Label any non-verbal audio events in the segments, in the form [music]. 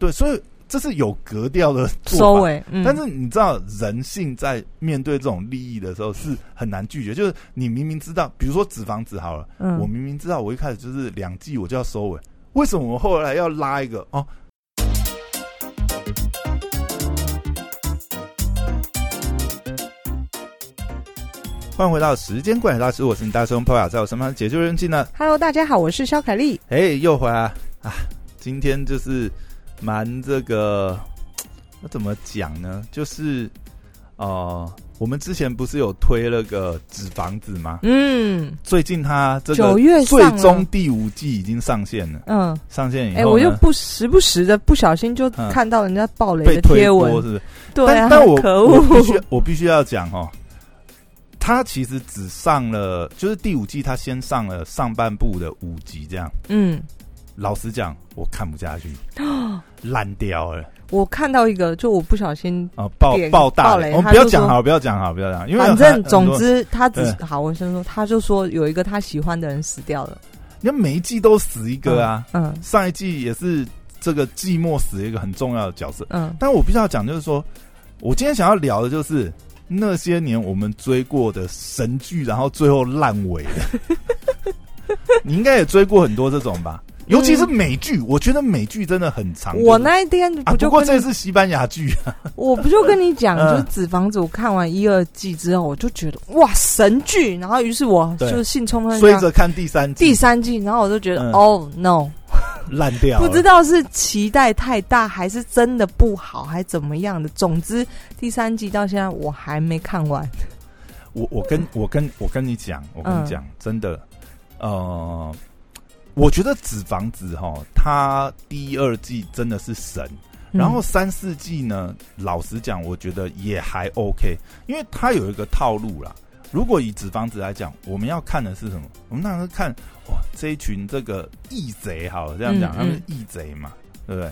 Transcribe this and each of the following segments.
对，所以这是有格调的收。尾，嗯但是你知道，人性在面对这种利益的时候是很难拒绝。就是你明明知道，比如说纸房子好了，嗯我明明知道我一开始就是两季我就要收尾，为什么我后来要拉一个哦？欢迎回到时间管理大师，我是你大师兄 p 雅，在我身旁解救人气呢。Hello，大家好，我是肖凯丽。哎，又回来啊！今天就是蛮这个，那怎么讲呢？就是呃，我们之前不是有推那个纸房子吗？嗯。最近它这个九月最终第五季已经上线了，嗯，上线以后哎、呢，我又不时不时的不小心就嗯。看到人家暴雷的贴文，播是不是？对啊，但但我可我必，须我必须要讲哦，它其实只上了，就是第五季它先上了上半部的五集，这样。嗯，老实讲，我看不下去，[gasps] 烂掉了我看到一个，就我不小心，啊！爆爆大爆雷雷，我不要讲好，不要讲好，不要讲，因为反正总，之他只对好，我先说，他就说有一个他喜欢的人死掉了，你看每一季都死一个啊，嗯上一季也是这个寂寞死一个很重要的角色。嗯但我必须要讲，就是说我今天想要聊的就是那些年我们追过的神剧，然后最后烂尾的。[laughs] 你应该也追过很多这种吧？尤其是美剧，我觉得美剧真的很长。嗯我那一天啊，不过这是西班牙剧。啊，[laughs] 我不就跟你讲，嗯。就是《纸房子》，我看完一二季之后，我就觉得哇神剧，然后于是我就兴冲冲追着看第三季，第三季，然后我就觉得嗯。哦 no，[laughs] 烂掉，不知道是期待太大，还是真的不好，还怎么样的。总之，第三季到现在我还没看完。我我跟我跟我跟你讲，我跟嗯你讲，真的，呃，我觉得《纸房子》哈，它第一、二季真的是神，然后三四季呢，老实讲，我觉得也还 OK，因为它有一个套路啦。如果以《纸房子》来讲，我们要看的是什么？我们那时候看哇，这一群这个义贼，好了，这样讲，嗯他们是义贼嘛，对不对？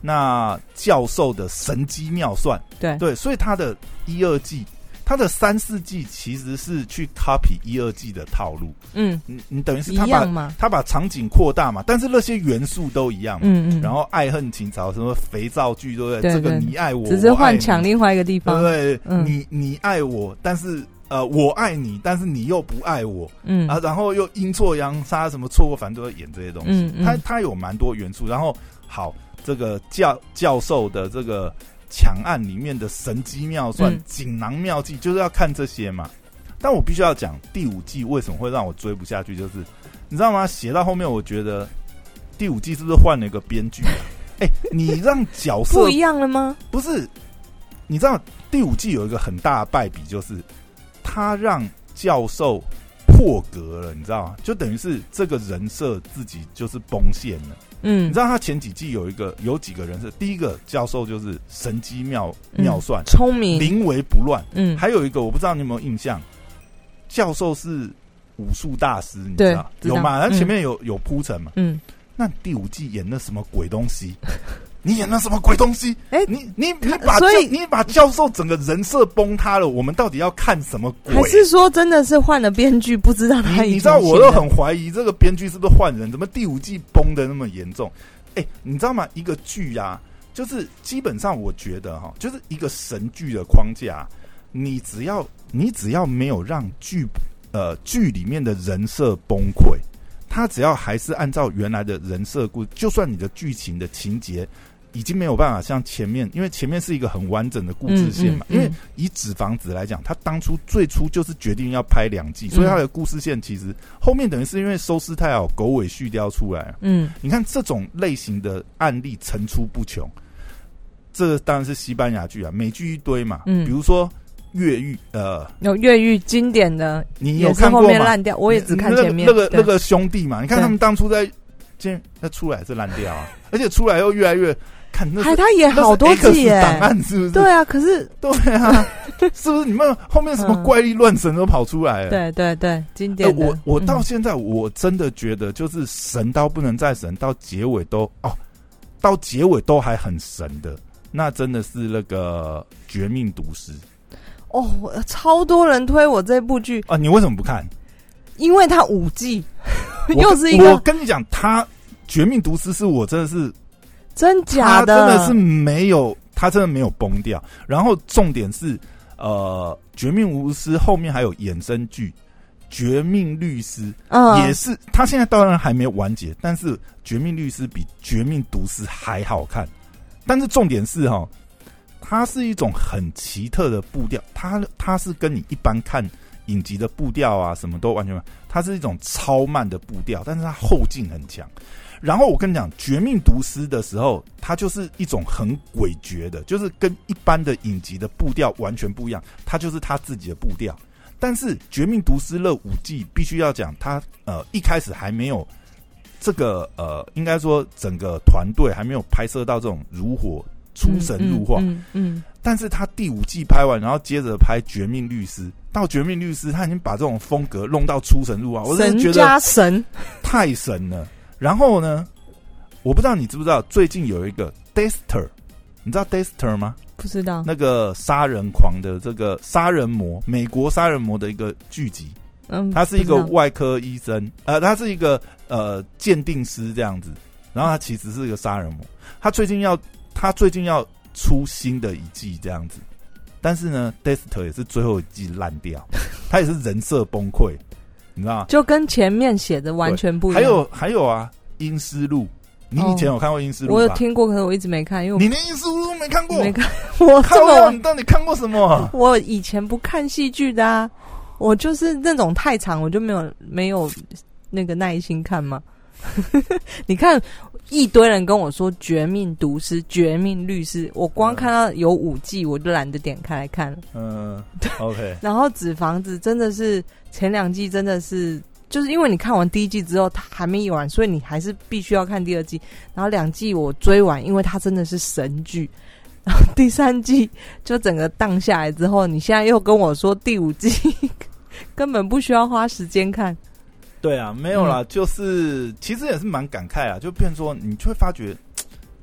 那教授的神机妙算，对对，所以他的一二季，他的三四季其实是去 copy 一二季的套路。嗯，你你等于是他把。他把场景扩大嘛，但是那些元素都一样嘛。嗯嗯，然后爱恨情仇，什么肥皂剧，对不对？对这个你爱我，只是换抢另外一个地对方不。对？嗯你你爱我，但是呃，我爱你，但是你又不爱我嗯啊，然后又阴错阳差，什么错过反正都会演这些东西。嗯嗯他他有蛮多元素，然后好，这个教教授的这个抢案里面的神机妙算、嗯锦囊妙计，就是要看这些嘛。但我必须要讲第五季为什么会让我追不下去，就是你知道吗？写到后面，我觉得第五季是不是换了一个编剧啊？[laughs] 哎、你让角色不一样了吗？不是，你知道第五季有一个很大的败笔，就是他让教授破格了，你知道吗？就等于是这个人设自己就是崩线了。嗯你知，道他前几季有一个有几个人设，第一个教授就是神机妙嗯妙算，聪明。临危不乱。嗯，还有一个我不知道你有没有印象，教授是武术大师，你知道有吗？他嗯前面有有铺陈嘛？嗯，那第五季演那什么鬼东西？你演了什么鬼东西？哎你你你把所以教你把教授整个人设崩塌了，我们到底要看什么鬼？还是说真的是换了编剧，不知道他你知道，我都很怀疑这个编剧是不是换人？怎么第五季崩的那么严重？哎、你知道吗？一个剧啊，就是基本上我觉得哈，就是一个神剧的框架，你只要你只要没有让剧呃剧里面的人设崩溃，他只要还是按照原来的人设故，就算你的剧情的情节。已经没有办法像前面，因为前面是一个很完整的故事线嘛。因为以纸房子来讲，他当初最初就是决定要拍两季，所以他的故事线其实后面等于是因为收视太好，狗尾续貂出来。嗯你看这种类型的案例层出不穷，这当然是西班牙剧啊，美剧一堆嘛。嗯比如说越狱，呃，有越狱经典的，你有看过吗？面烂掉，我也只看前面。那个那个那个兄弟嘛，你看他们当初在，今那出来是烂掉啊，[laughs] 而且出来又越来越看那是还他演好多季耶，档案是不是？对啊，可是对啊，[laughs] 是不是？你们后面什么嗯怪力乱神都跑出来了？对对对，经哎，典的。我我到嗯现在我真的觉得，就是神到不能再神，到结尾都哦，到结尾都还很神的，那真的是那个《绝命毒师》哦，超多人推我这部剧，啊！你为什么不看？因为他五季，[laughs] 又是一我跟你讲，他《绝命毒师》是我真的是真假他真的是没有，他真的没有崩掉。然后重点是，呃，《绝命无师》后面还有衍生剧《绝命律师》，嗯，也是他现在当然还没有完结，但是《绝命律师》比《绝命毒师》还好看。但是重点是哈，它是一种很奇特的步调，它它是跟你一般看影集的步调啊，什么都完全，它是一种超慢的步调，但是它后劲很强。然后我跟你讲，《绝命毒师》的时候，它就是一种很诡谲的，就是跟一般的影集的步调完全不一样，它就是他自己的步调。但是《绝命毒师》乐五季必须要讲，他呃一开始还没有这个呃，应该说整个团队还没有拍摄到这种如火出神入化。嗯嗯，但是他第五季拍完，然后接着拍《绝命律师》，到《绝命律师》，他已经把这种风格弄到出神入化，我真的觉神加得神，太神了。然后呢，我不知道你知不知道，最近有一个 Dexter，你知道 Dexter 吗？不知道，那个杀人狂的这个杀人魔，美国杀人魔的一个剧集。嗯，他是一个外科医生，呃，他是一个呃鉴定师这样子。然后他其实是一个杀人魔。他最近要他最近要出新的一季这样子，但是呢，Dexter 也是最后一季烂掉，[laughs] 他也是人设崩溃，你知道吗？就跟前面写的完全不一样。还有还有啊，《阴思路》，你以前有看过《阴思路》？我有听过，可是我一直没看，因为你连《阴思路》都没看过？没看。[laughs] 我看过你到底看过什么？我以前不看戏剧的啊，我就是那种太长，我就没有没有那个耐心看嘛。[laughs] 你看一堆人跟我说《绝命毒师》《绝命律师》，我光看到有五季，我就懒得点开来看了。嗯，OK，[laughs] 然后《纸房子》真的是前两季真的是，就是因为你看完第一季之后，它还没演完，所以你还是必须要看第二季。然后两季我追完，因为它真的是神剧。然后第三季就整个荡下来之后，你现在又跟我说第五季 [laughs] 根本不需要花时间看。对啊，没有啦，就是其实也是蛮感慨啊，就变成说你就会发觉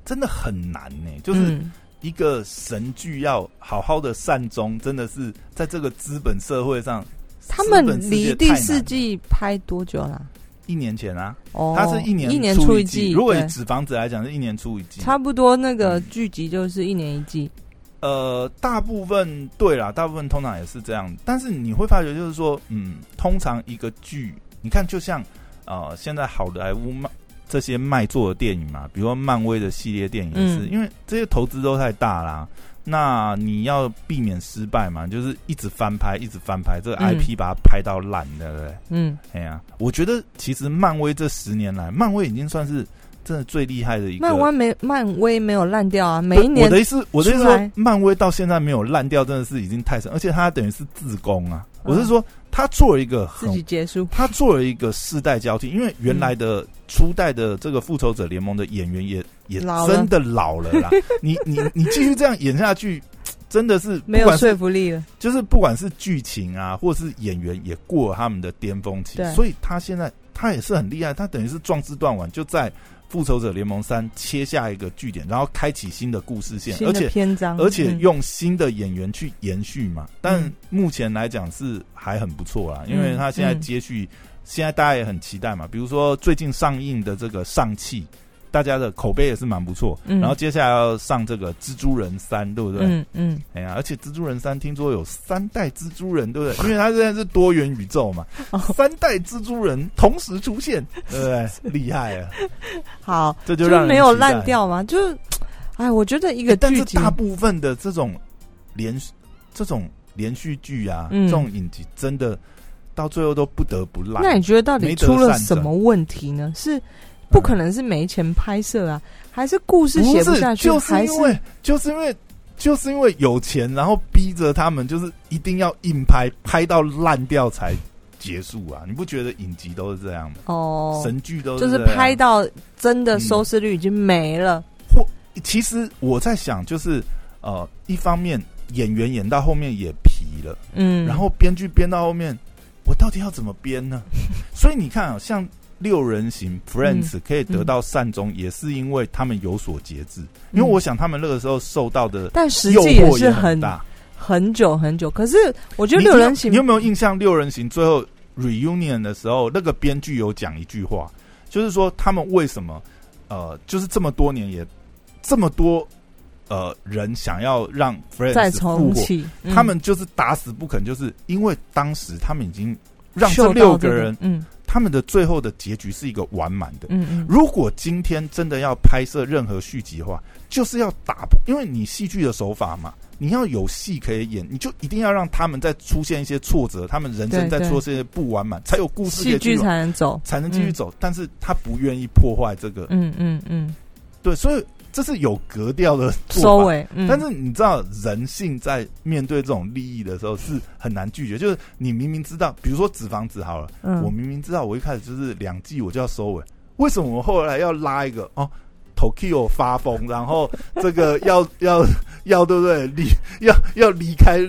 真的很难呢、就是嗯一个神剧要好好的善终，真的是在这个资本社会上，他们离第四季拍多久啦？一年前啊，哦，它是一年一年出一一季，如果以纸房子来讲，是一年出一季。差不多那个嗯剧集就是一年一季。呃，大部分对啦，大部分通常也是这样。但是你会发觉，就是说，嗯，通常一个剧，你看，就像呃，现在好莱坞卖这些卖座的电影嘛，比如说漫威的系列电影也是，嗯因为这些投资都太大啦。那你要避免失败嘛，就是一直翻拍，一直翻拍，这个嗯 IP 把它拍到烂，对不对？嗯，哎呀，我觉得其实漫威这十年来，漫威已经算是真的最厉害的一个。漫威没漫威没有烂掉啊，每一年我的意思，我的意思说，漫威到现在没有烂掉，真的是已经太神，而且它等于是自宫啊。嗯我是说，他做了一个自己很，结束。他做了一个世代交替，因为原来的初代的这个复仇者联盟的演员也也真的老了啦。[laughs] 你你你继续这样演下去，真的是没有说服力了。就是不管是剧情啊，或是演员也过了他们的巅峰期，所以他现在他也是很厉害，他等于是壮志断腕，就在复仇者联盟三切下一个据点，然后开启新的故事线，而且篇章，而且嗯用新的演员去延续嘛。但嗯目前来讲是还很不错啦，因为他现在嗯接续，现在大家也很期待嘛。比如说最近上映的这个上汽。大家的口碑也是蛮不错，嗯然后接下来要上这个蜘蛛人三，对不对？嗯嗯，哎呀，而且蜘蛛人三听说有三代蜘蛛人，对不对？[laughs] 因为它现在是多元宇宙嘛，哦三代蜘蛛人同时出现，对不对？[laughs] 厉害啊！好，这就让没有烂。掉嘛，就是，哎，我觉得一个但是大部分的这种连这种连续剧啊，嗯这种影集，真的到最后都不得不烂。那你觉得到底出了什么问题呢？是不可能是没钱拍摄啊，还是故事写不下去，就是因为就是因为就是因为有钱，然后逼着他们就是一定要硬拍，拍到烂掉才结束啊！你不觉得影集都是这样吗？哦，神剧都是就是拍到真的嗯收视率已经没了。或其实我在想，就是呃，一方面演员演到后面也疲了，嗯，然后编剧编到后面，我到底要怎么编呢？[laughs] 所以你看啊，像六人行 Friends 可以得到善终，也是因为他们有所节制。因为我想他们那个时候受到的但实诱际也惑是很大。很久很久。可是我觉得你六人行你有没有印象？六人行最后 reunion 的时候，那个编剧有讲一句话，就是说他们为什么呃，就是这么多年也这么多呃人想要让 Friends 再重启，嗯他们就是打死不肯，就是因为当时他们已经让这六个人，嗯他们的最后的结局是一个完满的。嗯嗯，如果今天真的要拍摄任何续集的话，就是要打破，因为你戏剧的手法嘛，你要有戏可以演，你就一定要让他们再出现一些挫折，他们人生再对对出现一些不完满，才有故事可戏剧才能走，才能继续走。但是他不愿意破坏这个，嗯嗯嗯，对，所以这是有格调的。[laughs] 收尾，嗯，但是你知道，人性在面对这种利益的时候是很难拒绝。就是你明明知道，比如说纸房子好了，嗯我明明知道我一开始就是两季我就要收尾，为什么我后来要拉一个哦？Tokyo 发疯，然后这个要 [laughs] 要要对不对？离要要离开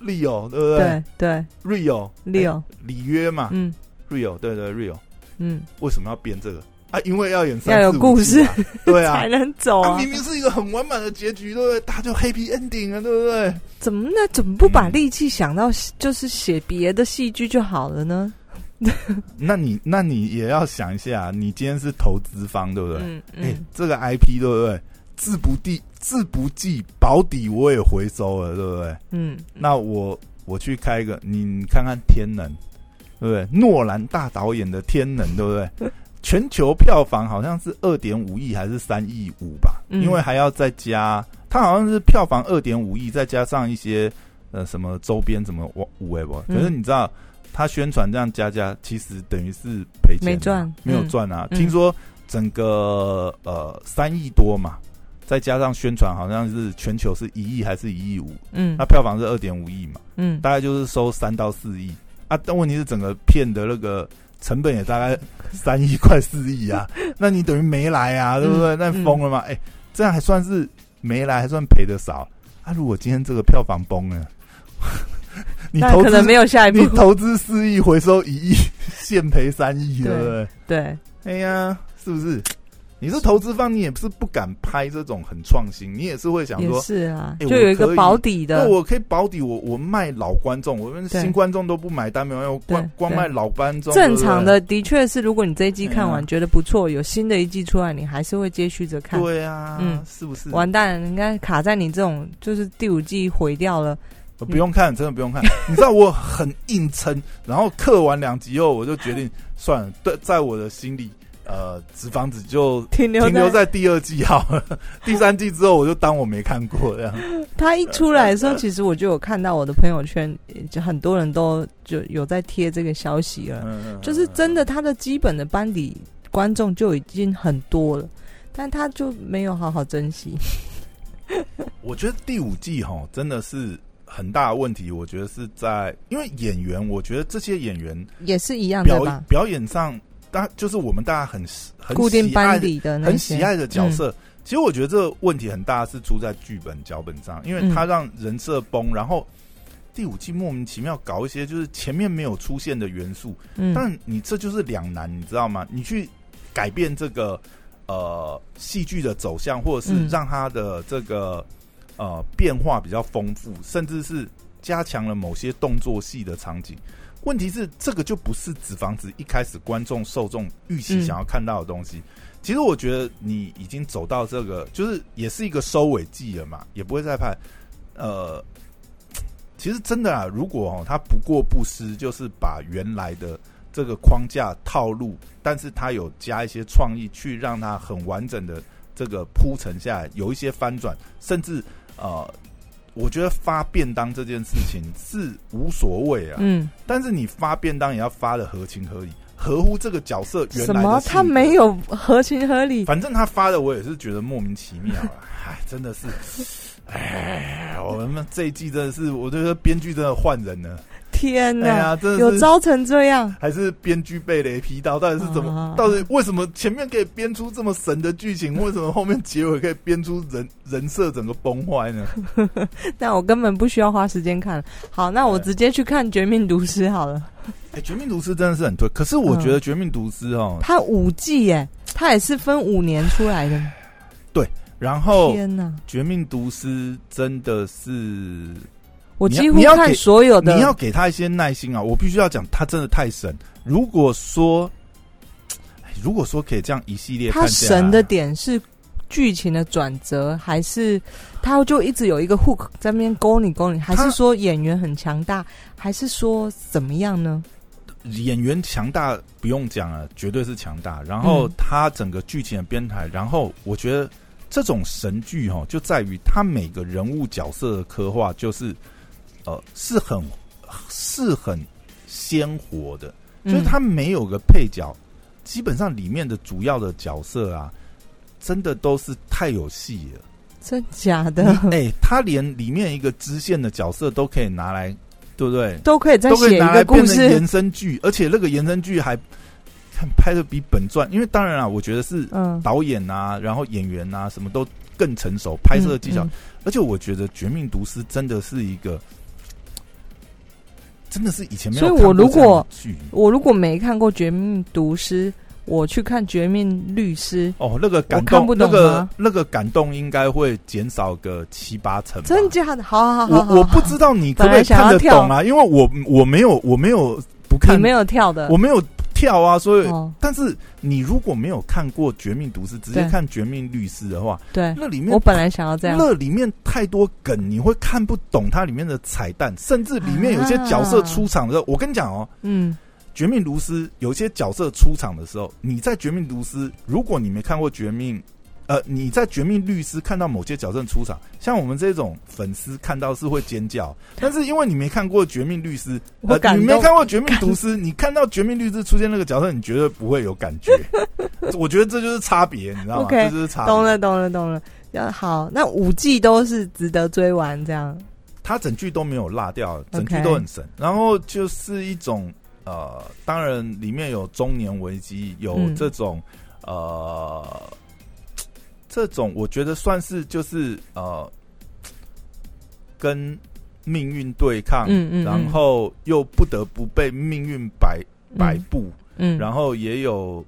Rio 对不对对对？Rio，Leo，哎里约嘛嗯，Rio 对对 Rio 嗯，为什么要编这个啊？因为要演要有故季啊，对啊 [laughs] 才。能走啊，啊明，明是一个很完满的结局，对不对？大家就 happy ending 啊，对不对？怎么那怎么不把嗯力气想到就是写别的戏剧就好了呢？那你那你也要想一下，你今天是投资方，对不对？嗯哎、嗯，这个 IP 对不对？自不地自不计保底，我也回收了，对不对？嗯，那我我去开一个，你你看看《天能》，对不对？诺兰大导演的《天能》，对不对？全球票房好像是二点五亿还是三亿五吧？嗯因为还要再加，它好像是票房二点五亿，再加上一些呃什么周边什么五五位不？嗯可是你知道，它宣传这样加加，其实等于是赔钱，没赚没有嗯赚啊。嗯听说整个呃三亿多嘛，再加上宣传，好像是全球是一亿还是一亿五？嗯那票房是二点五亿嘛，嗯，大概就是收三到四亿啊。但问题是整个片的那个成本也大概三亿快四亿啊，[laughs] 那你等于没来啊，对不对？嗯那疯了吗？哎、这样还算是没来，还算赔的少。啊，如果今天这个票房崩了，[laughs] 你投资可能没有下一步你，投资四亿，回收一亿，[laughs] 现赔三亿，对不对？对，哎呀，是不是？你是投资方，你也不是不敢拍这种很创新，你也是会想也说，是啊，哎就有一个保底的，那我可以保底我我卖老观众，我们对新观众都不买单，没有，我光光卖老观众。正常的的确是，如果你这一季看完嗯觉得不错，有新的一季出来，你还是会接续着看不。对，对啊，嗯是不是？完蛋了，应该卡在你这种，就是第五季毁掉了。我不用看，真的不用看。[laughs] 你知道我很硬撑，然后刻完两集后，我就决定算了。对，在我的心里，呃，纸房子就 [laughs] 停留停留在第二季好了。[laughs] 第三季之后，我就当我没看过这样。[laughs] 他一出来的时候，其实我就有看到我的朋友圈，就很多人都就有在贴这个消息了。嗯，就是真的，他的基本的班底观众就已经很多了，但他就没有好好珍惜。我觉得第五季哈真的是很大的问题。我觉得是在因为演员，我觉得这些演员也是一样的表吧？表演上，大就是我们大家很很固定喜爱的班底的很喜爱的角色。其实我觉得这个问题很大，是出在剧本脚本上，因为嗯他让人设崩，然后第五季莫名其妙搞一些就是前面没有出现的元素，嗯，但你这就是两难，你知道吗？你去改变这个呃戏剧的走向，或者是嗯让它的这个呃变化比较丰富，甚至是加强了某些动作戏的场景。问题是，这个就不是纸房子一开始观众受众预期嗯想要看到的东西。其实我觉得你已经走到这个，就是也是一个收尾季了嘛，也不会再拍。呃，其实真的啊，如果哦他不过不失，就是把原来的这个框架套路，但是他有加一些创意，去让它很完整的这个铺陈下来，有一些翻转，甚至呃，我觉得发便当这件事情是无所谓啊，嗯，但是你发便当也要发的合情合理，合乎这个角色原什么？来的性格他没有合情合理？反正他发的我也是觉得莫名其妙啊，[laughs] 哎，真的是，哎，我们这一季真的是，我觉得编剧真的换人了，天哪，哎呀，真的有糟成这样？还是编剧被雷劈到，到底是怎么？啊到底为什么前面可以编出这么神的剧情，为什么后面结尾可以编出人 [laughs] 人设整个崩坏呢？[laughs] 那我根本不需要花时间看。好，那我直接去看《绝命毒师》好了。哎、绝命毒师》真的是很推，可是我觉得《绝命毒师》哦，它五季耶，它也是分五年出来的。对然后《天哪！绝命毒师》真的是我几乎看所有的，你要给他一些耐心啊！我必须要讲，他真的太神。如果说，哎如果说可以这样一系列看它下来神的点是剧情的转折，还是他就一直有一个 hook 在那边勾你勾你，还是说演员很强大，还是说怎么样呢？演员强大不用讲了，绝对是强大。然后嗯他整个剧情的编排，然后我觉得这种神剧哈，就在于他每个人物角色的刻画，就是呃是很是很鲜活的，就是嗯他没有个配角，基本上里面的主要的角色啊，真的都是太有戏了。真假的？你哎、他连里面一个支线的角色都可以拿来，对不对？都可以再都可以写一拿来个故事。变成延，伸剧，而且那个延伸剧还看拍的比本传，因为当然啊，我觉得是嗯，导演啊，然后演员啊，什么都更成熟，拍摄技巧，嗯。而且我觉得《绝命毒师》真的是一个，真的是以前没有所以我如果我如果没看过《绝命毒师》，我去看《绝命律师哦，那个感动那个那个感动应该会减少个七八成》，真的假的？好好好好好，我我不知道你可不可以看得懂啊，因为我我没有我没有不看，你没有跳的，我没有跳啊，所以、哦，但是你如果没有看过《绝命毒师》，直接看《绝命律师》的话，对，那里面我本来想要这样，那里面太多梗，你会看不懂它里面的彩蛋，甚至里面有些角色出场的时候，我跟你讲哦，嗯，《绝命毒师》有些角色出场的时候，你在《绝命毒师》，如果你没看过《绝命》，呃，你在《绝命律师》看到某些角色出场，像我们这种粉丝看到是会尖叫，但是因为你没看过《绝命律师》，你没看过《绝命毒师》，你看到《绝命律师》出现那个角色，你绝对不会有感觉。[laughs] 我觉得这就是差别，你知道吗就是差别。懂了，懂了，懂了。要好，那五季都是值得追完，这样。他整剧都没有落掉，整剧都很神。然后就是一种呃，当然里面有中年危机，有嗯这种、呃，这种我觉得算是就是呃，跟命运对抗，嗯嗯嗯。然后又不得不被命运摆摆布，嗯，然后也有，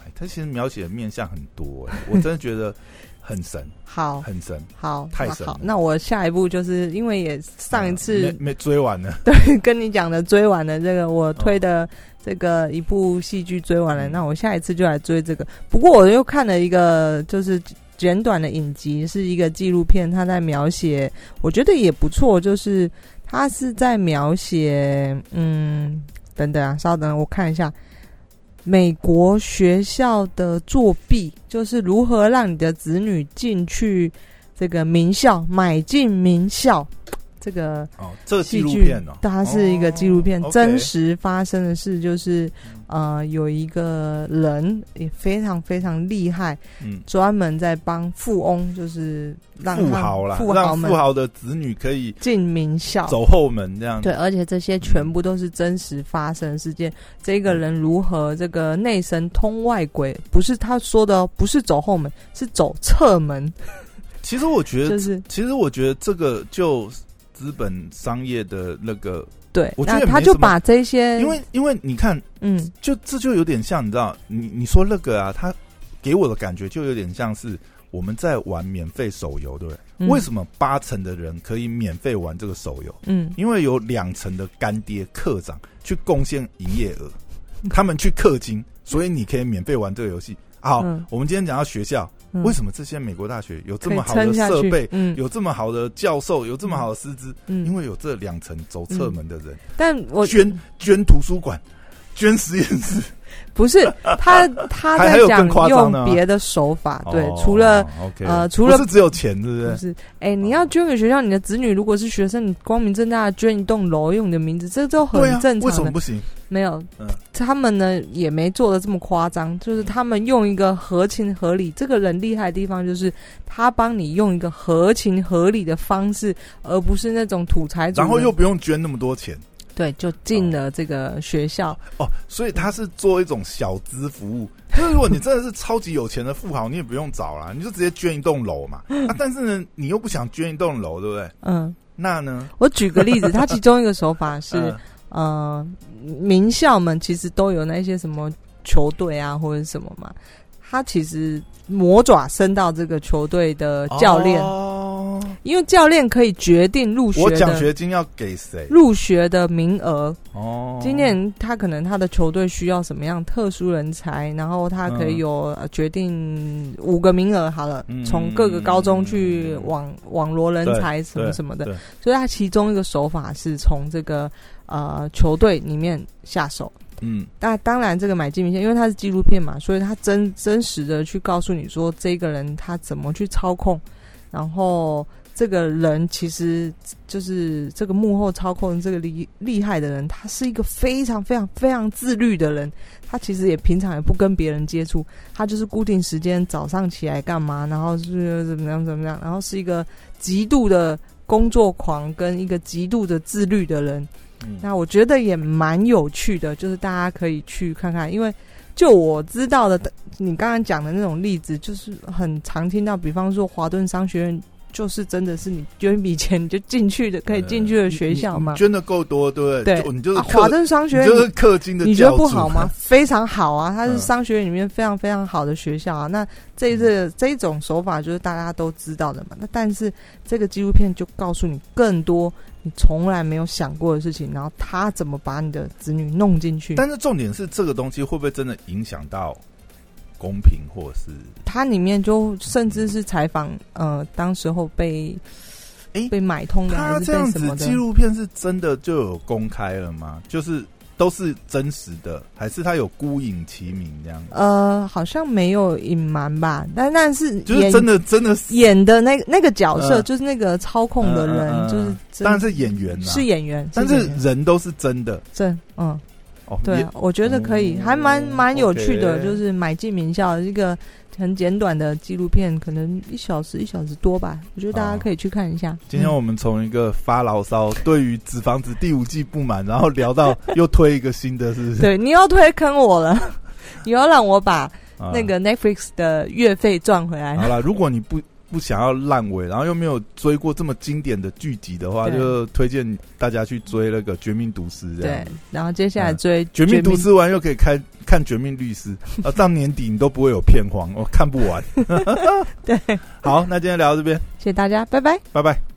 哎，他其实描写的面相很多、哎，我真的觉得很神，[laughs] 好很神。好太神那我下一步就是因为也上一呃次没没追完呢，[laughs] 对跟你讲的追完了这个我推的这个一部戏剧追完了，嗯。那我下一次就来追这个。不过我又看了一个就是简短的影集，是一个纪录片，他在描写，我觉得也不错，就是他是在描写，嗯，等等啊，稍等，我看一下。美国学校的作弊，就是如何让你的子女进去这个名校，买进名校。这个哦，这个纪录片哦，它是一个纪录片，哦真实发生的事就是，呃，有一个人也非常非常厉害，嗯，专门在帮富翁，就是让富豪啦，富豪富豪的子女可以进名校。走后门这样。对，，而且这些全部都是真实发生的事件。这个人如何这个内神通外鬼，不是他说的哦，不是走后门，是走侧门，其实我觉得，[laughs] 就是其实我觉得这个就资本商业的那个，对。我觉那得他就把这些，因为因为你看，嗯就这就有点像，你知道，你你说那个啊，他给我的感觉就有点像是我们在玩免费手游，对不对？嗯为什么八成的人可以免费玩这个手游？嗯因为有两成的干爹课长去贡献营业额，他们去氪金，所以你可以免费玩这个游戏。好，嗯我们今天讲到学校，嗯。为什么这些美国大学有这么好的设备，嗯。有这么好的教授，有这么好的师资？嗯，因为有这两层走侧门的人，但我捐捐图书馆，捐实验室，[laughs] 不是他 [laughs] 他在讲用别的手法，对哦，除了呃除了不是只有钱，对不对？不是，哎、你要捐给学校，你的子女如果是学生，你光明正大的捐一栋楼用你的名字，这都很正常的。什么不行？没有，嗯他们呢也没做的这么夸张，就是他们用一个合情合理。这个人厉害的地方就是他帮你用一个合情合理的方式，而不是那种土财主。然后又不用捐那么多钱对，就进了这个学校。哦，所以他是做一种小资服务。就是如果你真的是超级有钱的富豪，你也不用找了，你就直接捐一栋楼嘛。[laughs] 啊，但是呢，你又不想捐一栋楼，对不对？嗯，那呢？我举个例子，他其中一个手法 [laughs] 是。嗯呃，名校们其实都有那些什么球队啊，或者什么嘛。他其实魔爪伸到这个球队的教练，哦因为教练可以决定入学我奖的学金要给谁？入学的名额。哦，今年他可能他的球队需要什么样特殊人才，然后他可以嗯有呃决定五个名额好了嗯，从各个高中去网网罗人才什么什么的，所以他其中一个手法是从这个呃球队里面下手。嗯那当然，这个买进名线，因为它是纪录片嘛，所以他真真实的去告诉你说，这个人他怎么去操控，然后这个人其实就是这个幕后操控这个厉厉害的人，他是一个非常非常非常自律的人。他其实也平常也不跟别人接触，他就是固定时间早上起来干嘛，然后是怎么样怎么样，然后是一个极度的工作狂跟一个极度的自律的人。嗯那我觉得也蛮有趣的，就是大家可以去看看，因为就我知道的，你刚刚讲的那种例子，就是很常听到，比方说华顿商学院，就是真的是你捐一笔钱你就进去的，可以进去的 [laughs] 学校嘛？捐的够多，对不对对你就是华顿商学院就是氪金的，你觉得不好吗？？[laughs] 非常好啊，它是嗯商学院里面非常非常好的学校啊。那这一这这一种手法就是大家都知道的嘛。那但是这个纪录片就告诉你更多你从来没有想过的事情，然后他怎么把你的子女弄进去。但是重点是这个东西会不会真的影响到公平，或是它里面就甚至是采访呃，当时候被诶被买通的他这样子纪？录片是真的就有公开了吗？就是都是真实的，还是他有孤影其名这样？呃，好像没有隐瞒吧，但但是就是真的真的是，演的那那个角色，嗯。就是那个操控的人，就是真当然是演员啦，是演员，但是人都是真的。真嗯，哦。对我觉得可以，哦还蛮蛮有趣的就是买进名校一个很简短的纪录片，可能一小时一小时多吧，我觉得大家哦可以去看一下。今天嗯我们从一个发牢骚，对于《纸房子》第五季不满，然后聊到又推一个新的，是不是？对你又推坑我了，[laughs] 你要让我把啊那个 Netflix 的月费赚回来。好了，如果你不不想要烂尾，然后又没有追过这么经典的剧集的话，就推荐大家去追那个《绝命毒师》这样对。，然后接下来追《嗯绝命毒师》完又可以看看《绝命律师》，[laughs] 啊，到年底你都不会有片荒，我、看不完。[laughs] 对，[laughs] 好，那今天聊到这边，谢谢大家，拜拜。拜拜。